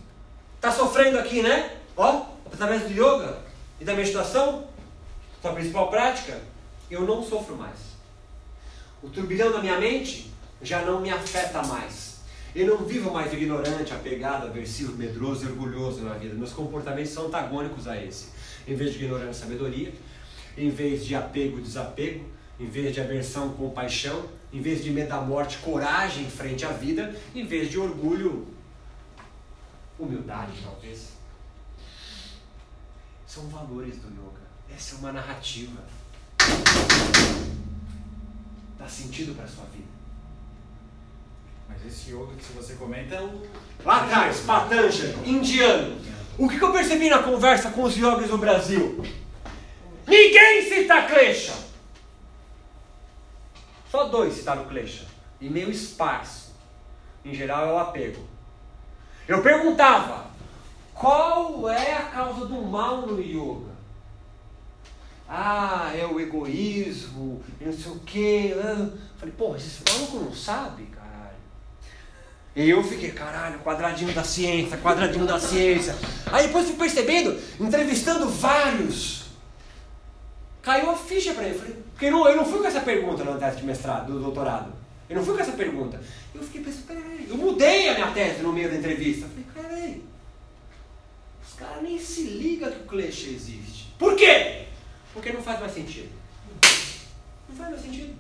Tá sofrendo aqui, né? Ó, através do yoga e da meditação, sua principal prática, eu não sofro mais. O turbilhão da minha mente já não me afeta mais. Eu não vivo mais ignorante, apegado, aversivo, medroso e orgulhoso na vida. Meus comportamentos são antagônicos a esse. Em vez de ignorância, sabedoria. Em vez de apego, desapego. Em vez de aversão, compaixão. Em vez de medo da morte, coragem frente à vida. Em vez de orgulho, humildade, talvez. São valores do yoga. Essa é uma narrativa. Dá sentido para a sua vida. Mas esse yoga que você comenta é o. Lá atrás, Patanjali, indiano. O que que eu percebi na conversa com os yogis no Brasil? Ninguém cita Klesha. Só dois citaram Klesha. E meio esparso. Em geral é o apego. Eu perguntava, qual é a causa do mal no yoga? Ah, é o egoísmo, não sei o quê. Falei, pô, esse maluco não sabe, caralho. E eu fiquei, caralho, quadradinho da ciência, quadradinho da ciência. Aí depois fui percebendo, entrevistando vários. Caiu a ficha pra ele. Falei, porque eu não, eu não fui com essa pergunta na tese de mestrado, do doutorado. Eu não fui com essa pergunta. Eu fiquei pensando, peraí, eu mudei a minha tese no meio da entrevista. Falei, peraí. Os caras nem se ligam que o clichê existe. Por quê? Porque não faz mais sentido. Não faz mais sentido.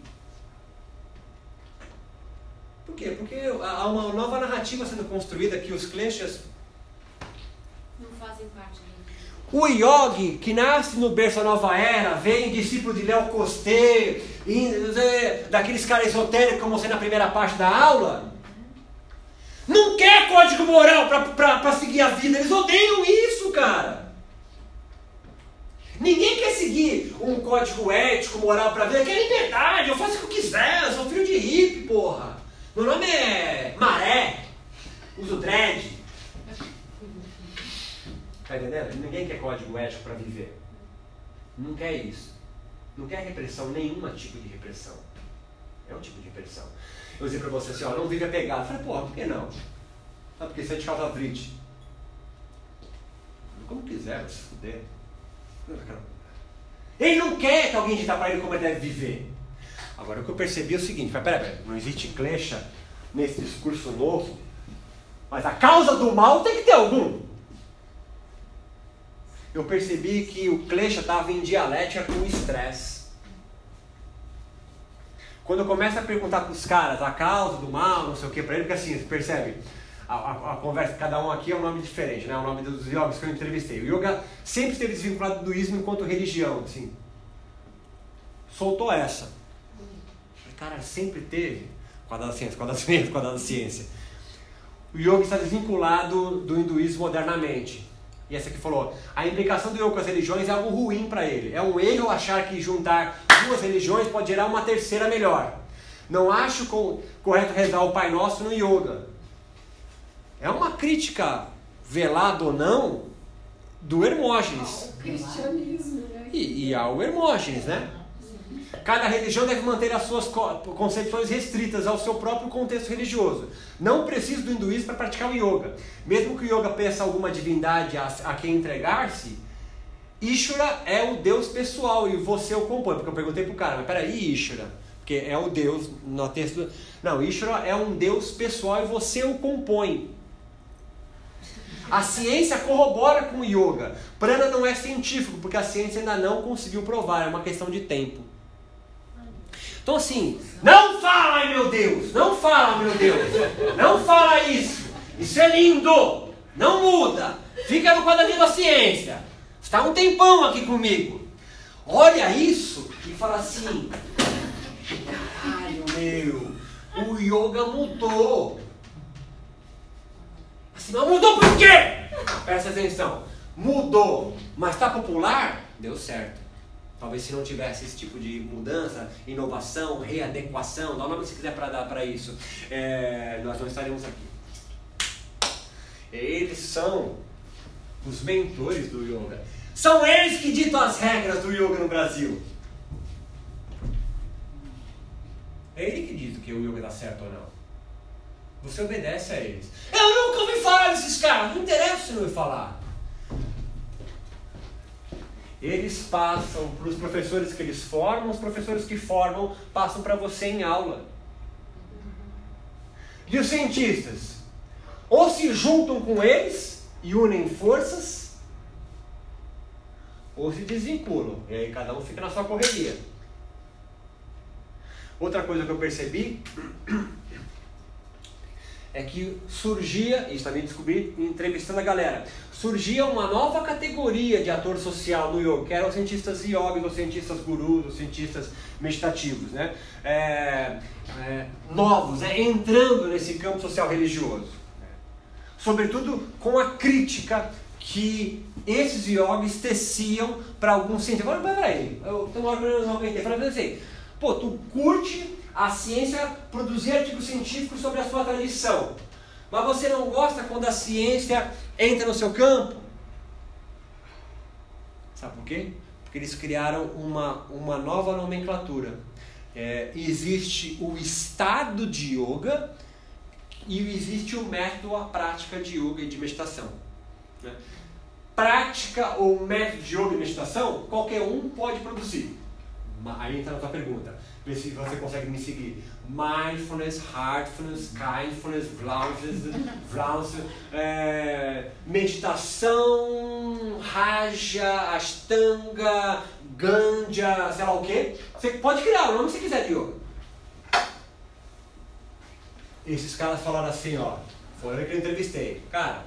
Por quê? Porque há uma nova narrativa sendo construída que os clichês Não fazem parte o yogi que nasce no berço da nova era, vem discípulo de Léo Costé, é, daqueles caras esotéricos como você na primeira parte da aula, não quer código moral para seguir a vida, eles odeiam isso, cara. Ninguém quer seguir um código ético, moral pra vida, quer liberdade, eu faço o que eu quiser, eu sou filho de hippie, porra. Meu nome é Maré, uso dread. Tá entendendo? Ninguém quer código ético para viver. Não quer isso. Não quer repressão, nenhum tipo de repressão. É um tipo de repressão. Eu dizia pra você assim, ó, não vive apegado. Eu falei, porra, por que não? Ah, porque isso é de causa vrite. Como quiser, se fuder. Ele não quer que alguém diga para ele como ele deve viver. Agora, o que eu percebi é o seguinte, peraí, peraí, não existe clecha nesse discurso novo, mas a causa do mal tem que ter algum eu percebi que o Klesha estava em dialética com o estresse. Quando eu começo a perguntar para os caras a causa do mal, não sei o que, para ele, porque assim, percebe, a, a, a, conversa, cada um aqui é um nome diferente, né? o nome dos yogis que eu entrevistei. O yoga sempre esteve desvinculado do ismo enquanto religião, assim. Soltou essa. Cara, sempre teve, quadrado da ciência, quadrado da ciência, quadrado da ciência. O yoga está desvinculado do hinduísmo modernamente. E essa que falou, a implicação do yoga com as religiões é algo ruim para ele. É um erro achar que juntar duas religiões pode gerar uma terceira melhor. Não acho co correto rezar o Pai Nosso no yoga. É uma crítica, velada ou não, do Hermógenes. Ao cristianismo, né? E, e ao Hermógenes, né? Cada religião deve manter as suas co- concepções restritas ao seu próprio contexto religioso. Não precisa do hinduísmo para praticar o yoga. Mesmo que o yoga peça alguma divindade a, a quem entregar-se, Ishvara é o Deus pessoal e você o compõe. Porque eu perguntei pro cara, mas peraí, Ishvara, porque é o Deus no texto. Não, Ishvara é um Deus pessoal e você o compõe. A ciência corrobora com o yoga. Prana não é científico, porque a ciência ainda não conseguiu provar, é uma questão de tempo. Então assim, não fala, meu Deus, não fala, meu Deus, não fala isso, isso é lindo, não muda, fica no quadradinho da ciência, está um tempão aqui comigo, olha isso e fala assim, caralho meu, o yoga mudou, mas mudou por quê? Presta atenção, mudou, mas está popular? Deu certo. Talvez se não tivesse esse tipo de mudança, inovação, readequação, dá o nome que você quiser para dar para isso, é, nós não estaríamos aqui. Eles são os mentores do yoga. São eles que ditam as regras do yoga no Brasil. É ele que diz que o yoga dá certo ou não. Você obedece a eles. Eu nunca ouvi falar desses caras, não interessa se não ouvi falar. Eles passam para os professores que eles formam, os professores que formam passam para você em aula. E os cientistas? Ou se juntam com eles e unem forças, ou se desvinculam. E aí cada um fica na sua correria. Outra coisa que eu percebi é que surgia, isso também descobri entrevistando a galera, surgia uma nova categoria de ator social no yoga, que eram os cientistas yoga, os cientistas gurus, os cientistas meditativos, né? É, é, novos, né? entrando nesse campo social religioso. né? Sobretudo com a crítica que esses yogis teciam para alguns cientistas. Agora, peraí, eu tenho uma hora que eu não. Falei assim, pô, tu curte a ciência produzir artigos científicos sobre a sua tradição. Mas você não gosta quando a ciência entra no seu campo? Sabe por quê? Porque eles criaram uma, uma nova nomenclatura. É, existe o estado de yoga e existe o método, a prática de yoga e de meditação. né? Prática ou método de yoga e meditação, qualquer um pode produzir. Aí entra a tua pergunta. Você consegue me seguir. Mindfulness, Heartfulness, Kindfulness, Vlausness, Vlausness, é, meditação, Raja, Ashtanga, Ganja, sei lá o que. Você pode criar o nome que você quiser de yoga. Esses caras falaram assim, ó. Foi que eu entrevistei. Cara,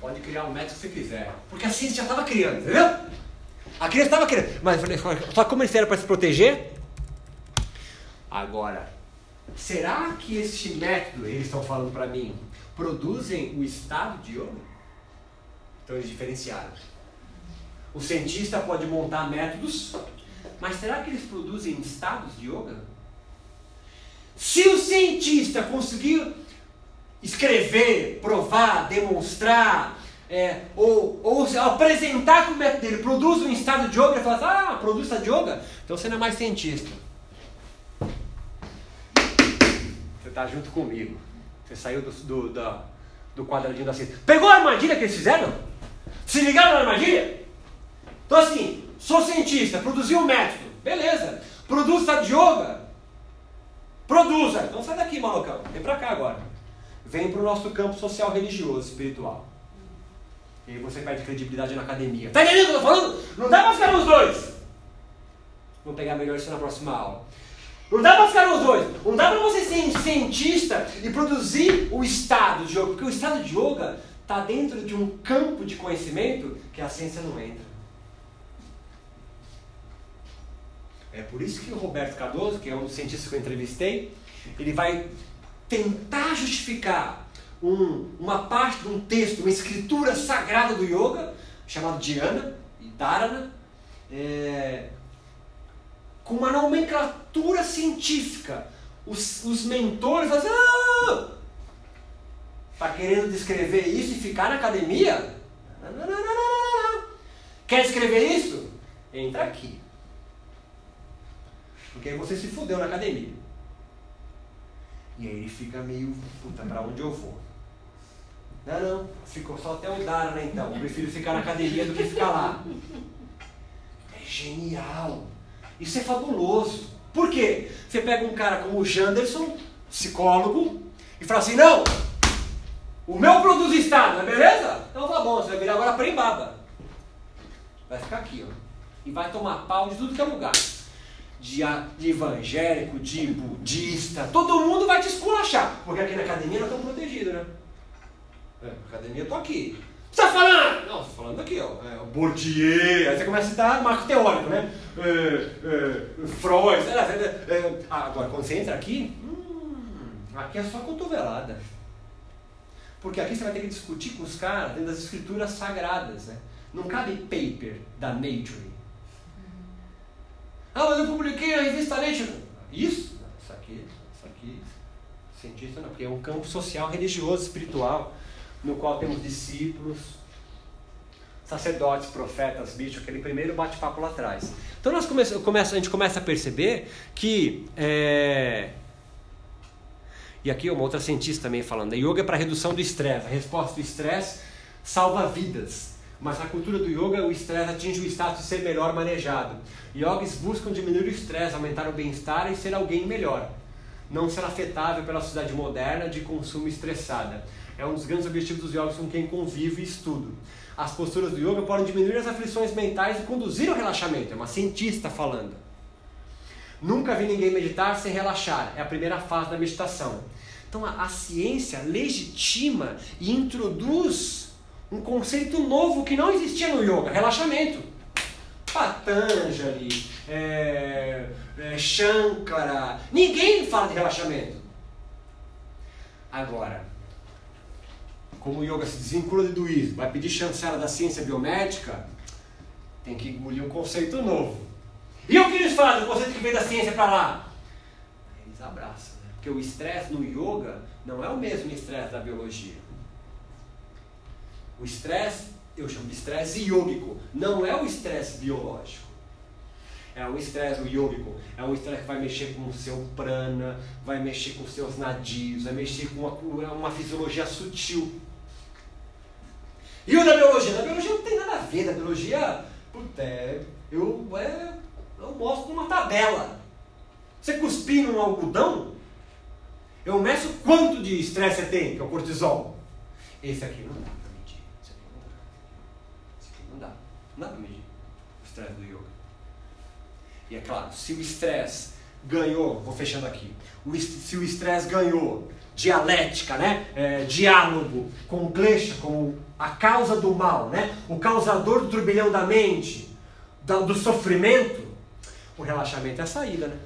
pode criar o método que você quiser. Porque a ciência já estava criando, entendeu? A criança estava criando. Mas só como eles fizeram para se proteger? Agora, será que este método, eles estão falando para mim, produzem o estado de yoga? Então eles diferenciaram. O cientista pode montar métodos, mas será que eles produzem estados de yoga? Se o cientista conseguir escrever, provar, demonstrar, é, ou, ou se apresentar que o método dele produz um estado de yoga, ele fala assim, ah, produz estado de yoga? Então você não é mais cientista. Você está junto comigo. Você saiu do, do, da, do quadradinho da ciência. Pegou a armadilha que eles fizeram? Se ligaram na armadilha? Então assim, sou cientista, produzi um método, beleza. Produz estado de yoga? Produza. Então sai daqui, malocão. Vem pra cá agora. Vem pro nosso campo social, religioso, espiritual. E aí você perde credibilidade na academia. Tá entendendo o que eu tô falando? Não dá pra ficar nos dois. Vou pegar melhor isso na próxima aula. Não dá pra ficar nos dois. Não dá pra você ser cientista e produzir o estado de yoga. Porque o estado de yoga está dentro de um campo de conhecimento que a ciência não entra. É por isso que o Roberto Cardoso, que é um dos cientistas que eu entrevistei, ele vai tentar justificar um, uma parte de um texto, uma escritura sagrada do yoga, chamado Dhyana e Dharana, é, com uma nomenclatura científica. Os, os mentores falam assim, ah, tá querendo descrever isso e ficar na academia? Quer escrever isso? Entra aqui. Porque aí você se fudeu na academia. E aí ele fica meio, puta, pra onde eu vou? Não, não, ficou só até o Dara, né então? Prefiro ficar na academia do que ficar lá. É genial. Isso é fabuloso. Por quê? Você pega um cara como o Janderson, psicólogo, e fala assim, não, o meu estado, não é beleza? Então tá bom, você vai virar agora prembaba. Vai ficar aqui, ó. E vai tomar pau de tudo que é lugar. De, de evangélico, de budista, todo mundo vai te esculachar. Porque aqui na academia nós estamos protegidos, né? É, academia tô aqui. Você tá falando? Não, tô falando aqui, ó. É, Bourdieu, aí você começa a citar marco teórico, né? É, é, Freud, sei lá, é, ah, agora quando você entra aqui, hum, aqui é só cotovelada. Porque aqui você vai ter que discutir com os caras dentro das escrituras sagradas, né? Não cabe paper da Nature. Ah, mas eu publiquei na revista Nature. Isso? Isso aqui, isso aqui, cientista não, porque é um campo social, religioso, espiritual, no qual temos discípulos, sacerdotes, profetas, bicho, aquele primeiro bate-papo lá atrás. Então nós come começa, a gente começa a perceber que é, e aqui uma outra cientista também falando, yoga é para redução do estresse. A resposta do estresse salva vidas. Mas na cultura do yoga, o estresse atinge o status de ser melhor manejado. Yogis buscam diminuir o estresse, aumentar o bem-estar e ser alguém melhor. Não ser afetável pela sociedade moderna de consumo estressada. É um dos grandes objetivos dos yogis com quem convivo e estudo. As posturas do yoga podem diminuir as aflições mentais e conduzir ao relaxamento. É uma cientista falando. Nunca vi ninguém meditar sem relaxar. É a primeira fase da meditação. Então a, a ciência legitima e introduz um conceito novo que não existia no yoga: relaxamento. Patanjali, é, é, Shankara, ninguém fala de relaxamento. Agora, como o yoga se desvincula do hinduísmo, vai pedir chancela da ciência biomédica, tem que engolir um conceito novo. E o que eles fazem? O conceito que vem da ciência para lá? Eles abraçam, né? Porque o estresse no yoga não é o mesmo estresse da biologia. O estresse, eu chamo de estresse yógico, não é o estresse biológico. É o estresse yógico, é um estresse que vai mexer com o seu prana, vai mexer com os seus nadios, vai mexer com uma, uma fisiologia sutil. E o da biologia? Da biologia não tem nada a ver, da biologia, puta, é, eu, é, eu mostro numa tabela. Você cuspir num algodão, eu meço quanto de estresse você tem, que é o cortisol. Esse aqui não dá pra medir. Esse aqui não dá. Esse aqui não dá. Não dá pra medir o estresse do yoga. E é claro, se o estresse ganhou, vou fechando aqui, o, se o estresse ganhou dialética, né? É, diálogo com Klesha, como a causa do mal, né? o causador do turbilhão da mente, do sofrimento, o relaxamento é a saída, né?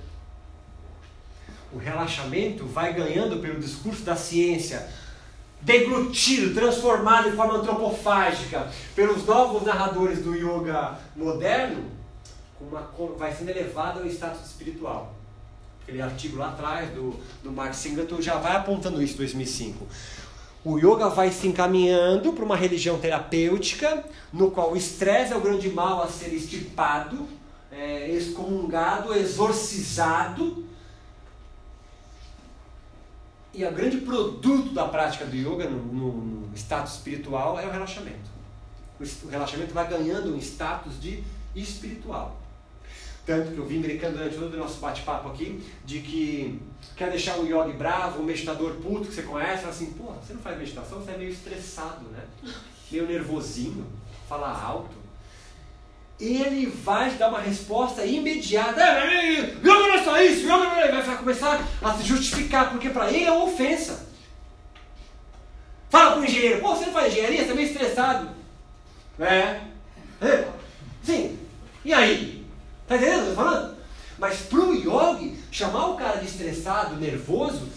O relaxamento vai ganhando pelo discurso da ciência, deglutido, transformado em forma antropofágica pelos novos narradores do yoga moderno, uma, vai sendo elevado ao status espiritual. Aquele artigo lá atrás do, do Mark Singleton já vai apontando isso em 2005. O yoga vai se encaminhando para uma religião terapêutica, no qual o estresse é o grande mal a ser estipado, é, excomungado, exorcizado. E o grande produto da prática do yoga no, no, no status espiritual é o relaxamento. O relaxamento vai ganhando um status de espiritual. Tanto que eu vim brincando durante todo o nosso bate-papo aqui, de que quer deixar o yogi bravo, o meditador puto que você conhece, assim, pô, você não faz meditação, você é meio estressado, né? Meio nervosinho, fala alto. Ele vai dar uma resposta imediata. É, é, yoga não é só isso, yoga não é... Vai começar a se justificar, porque para ele é uma ofensa. Fala pro engenheiro, pô, você não faz engenharia, você é meio estressado. É. Sim. E aí? Tá entendendo o que eu falando? Mas pro yogi, chamar o cara de estressado, nervoso,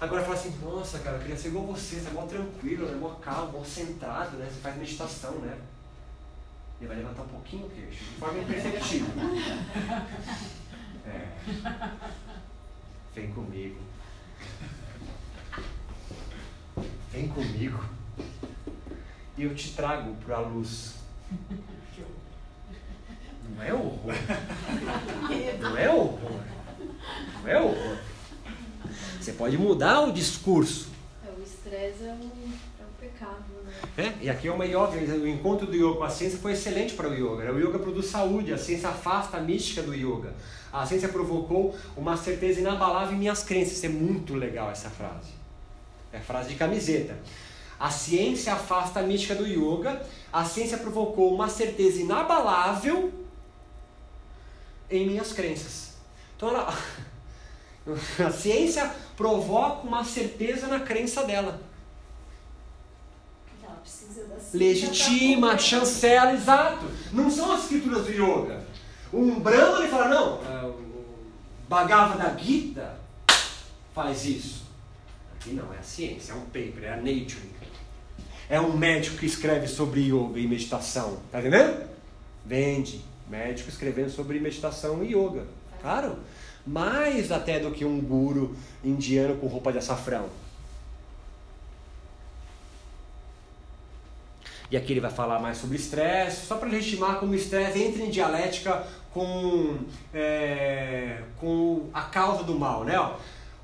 agora fala assim, nossa cara, eu queria ser igual você, você é mó tranquilo, né? mó calmo, mó centrado, né? Você faz meditação, né? Ele vai levantar um pouquinho o queixo, de forma imperceptível. É. Vem comigo. Vem comigo. E eu te trago para a luz. Não é horror. Não é horror. é o. Você pode mudar o discurso. É, o estresse é um, é um pecado, né? É, e aqui é uma yoga, o encontro do yoga com a ciência foi excelente para o yoga. O yoga produz saúde, a ciência afasta a mística do yoga. A ciência provocou uma certeza inabalável em minhas crenças. É muito legal essa frase. É a frase de camiseta. A ciência afasta a mística do yoga. A ciência provocou uma certeza inabalável em minhas crenças. Então ela, a ciência provoca uma certeza na crença dela. Ela precisa da ciência Legitima, chancela, exato. Não são as escrituras do yoga. Um brahma ele fala, não, é, o Bhagavad Gita faz isso. Aqui não, é a ciência, é um paper, é a Nature. É um médico que escreve sobre yoga e meditação. Tá entendendo? Vende. Médico escrevendo sobre meditação e yoga. Claro. Mais até do que um guru indiano com roupa de açafrão. E aqui ele vai falar mais sobre estresse, só para legitimar como o estresse entra em dialética com, é, com a causa do mal. Né?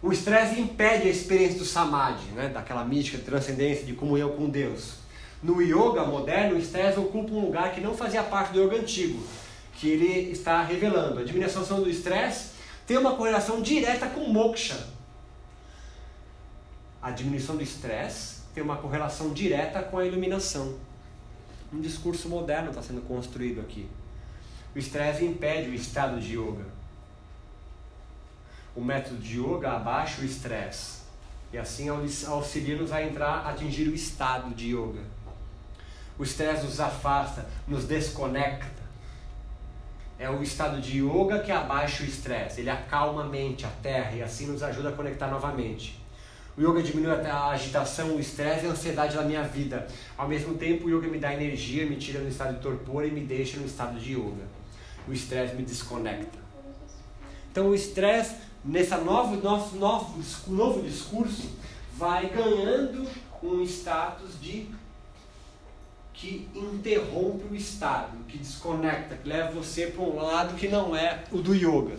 O estresse impede a experiência do samadhi, né? daquela mística de transcendência, de comunhão com Deus. No yoga moderno, o estresse ocupa um lugar que não fazia parte do yoga antigo, que ele está revelando. A diminuição do estresse tem uma correlação direta com moksha. A diminuição do estresse tem uma correlação direta com a iluminação. Um discurso moderno está sendo construído aqui. O estresse impede o estado de yoga. O método de yoga abaixa o estresse. E assim auxilia-nos a entrar, a atingir o estado de yoga. O estresse nos afasta, nos desconecta. É o estado de yoga que abaixa o estresse. Ele acalma a mente, a terra, e assim nos ajuda a conectar novamente. O yoga diminui a agitação, o estresse e a ansiedade da minha vida. Ao mesmo tempo, o yoga me dá energia, me tira do estado de torpor e me deixa no estado de yoga. O estresse me desconecta. Então, o estresse, nesse novo, nosso novo, novo discurso, vai ganhando um status de que interrompe o estado, que desconecta, que leva você para um lado que não é o do yoga.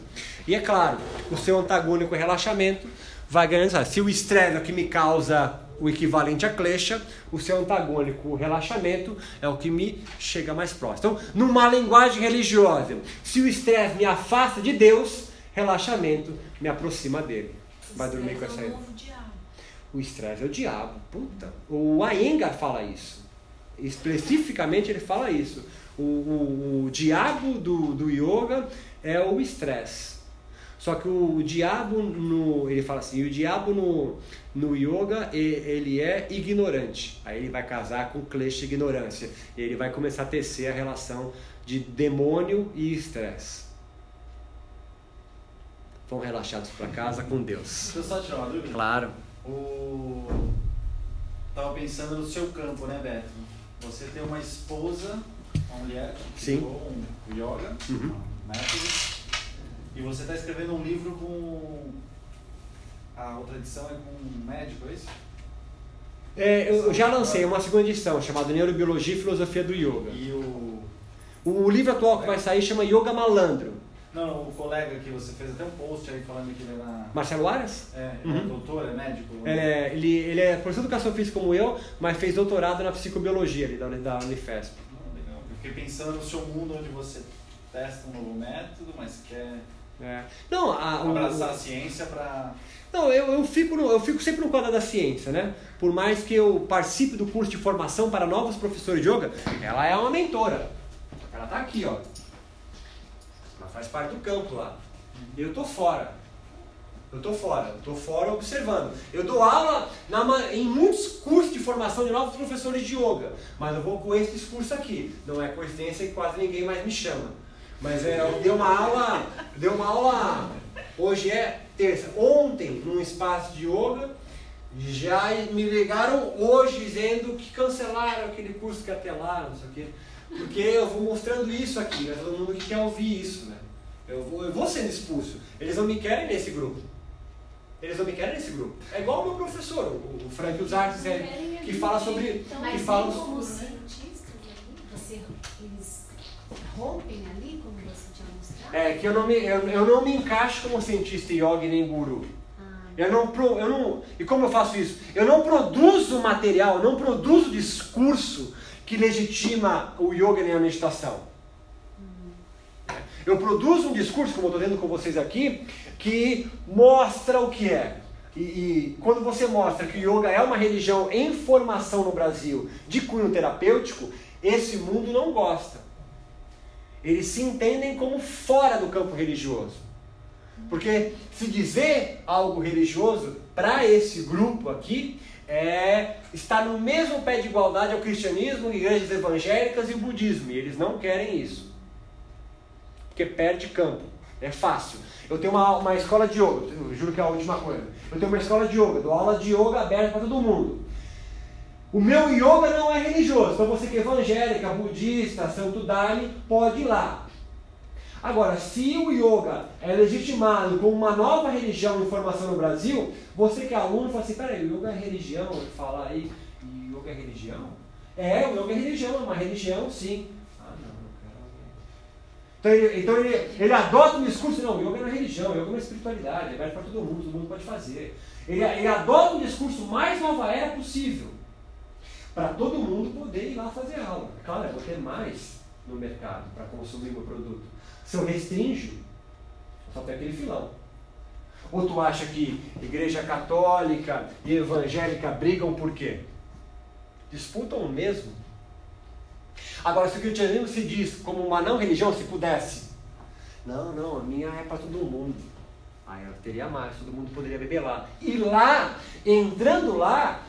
E é claro, o seu antagônico relaxamento vai ganhando. Sabe? Se o estresse é o que me causa o equivalente a klesha, o seu antagônico, o relaxamento, é o que me chega mais próximo. Então, numa linguagem religiosa, se o estresse me afasta de Deus, relaxamento me aproxima dele. Vai dormir com essa é ideia. o estresse é o diabo, puta. O Iyengar fala isso. Especificamente ele fala isso. O, o, o diabo do, do yoga é o estresse. Só que o, diabo no. Ele fala assim, o diabo no, no yoga ele é ignorante. Aí ele vai casar com klesha ignorância. E ele vai começar a tecer a relação de demônio e estresse. Vão relaxados para casa com Deus. Deixa eu só tirar uma dúvida. Claro. O... Tava pensando no seu campo, né, Beto? Você tem uma esposa, uma mulher que Sim. um yoga, Uhum. um método, e você está escrevendo um livro com. A outra edição é com um médico, é isso? É, eu já lancei uma segunda edição chamada Neurobiologia e Filosofia do Yoga. E o. O livro atual que vai sair chama Yoga Malandro. Não, o colega que você fez até um post aí falando que ele era. Marcelo Aras? É, ele é Uhum. doutor, é médico? Ele é, ele, ele é professor de educação física como eu, mas fez doutorado na psicobiologia ali da, da Unifesp. Não, legal. Eu fiquei pensando no seu mundo onde você testa um novo método, mas quer É. Não, a, o- abraçar a ciência para. não eu, eu, fico no- eu fico sempre no quadro da ciência, né? Por mais que eu participe do curso de formação para novos professores de yoga, ela é uma mentora. Ela tá aqui, ó. Faz parte do campo lá. Eu tô fora. Eu tô fora, eu tô fora observando. Eu dou aula na em muitos cursos de formação de novos professores de yoga, mas eu vou com esse discurso aqui. Não é coincidência que quase ninguém mais me chama. Mas é, eu dei uma aula, dei uma aula, hoje é terça. Ontem, num espaço de yoga, já me ligaram hoje dizendo que cancelaram aquele curso que ter lá, não sei o quê. Porque eu vou mostrando isso aqui, né? todo mundo que quer ouvir isso, né? Eu vou, eu vou sendo expulso. Eles não me querem nesse grupo. Eles não me querem nesse grupo. É igual o meu professor, o o Frank Uzartes, é, que fala sobre. Mas que fala como sobre- cientistas você, eles rompem ali, como você tinha mostrado? É que eu não me, eu, eu não me encaixo como cientista yogi nem guru. Ah, Eu não, eu não. E como eu faço isso? Eu não produzo material, eu não produzo discurso que legitima o yoga nem a meditação. Eu produzo um discurso, como eu estou vendo com vocês aqui, que mostra o que é. E, e quando você mostra que o yoga é uma religião em formação no Brasil de cunho terapêutico, esse mundo não gosta. Eles se entendem como fora do campo religioso. Porque se dizer algo religioso para esse grupo aqui é estar no mesmo pé de igualdade ao cristianismo, igrejas evangélicas e budismo. E eles não querem isso. Porque perde campo. É fácil. Eu tenho uma, uma escola de yoga, eu juro que é a última coisa. Eu tenho uma escola de yoga, dou aula de yoga aberta para todo mundo. O meu yoga não é religioso. Então você que é evangélica, budista, santo daime, pode ir lá. Agora, se o yoga é legitimado como uma nova religião em formação no Brasil, você que é aluno fala assim, peraí, o yoga é religião? Ele fala aí, yoga é religião? É, o yoga é religião, é uma religião sim. Ah, não, não quero ver. Então, ele, então ele, ele adota um discurso, não, yoga é religião, o yoga é espiritualidade, é aberto para todo mundo, todo mundo pode fazer. Ele, ele adota um discurso mais nova era possível, para todo mundo poder ir lá fazer aula. Claro, eu vou ter mais no mercado para consumir meu produto. Se eu restringo, só tem aquele filão. Ou tu acha que igreja católica e evangélica brigam por quê? Disputam o mesmo. Agora, se o cristianismo se diz como uma não religião, se pudesse, não, não, a minha é para todo mundo. Aí eu teria mais, todo mundo poderia beber lá. E lá, entrando lá,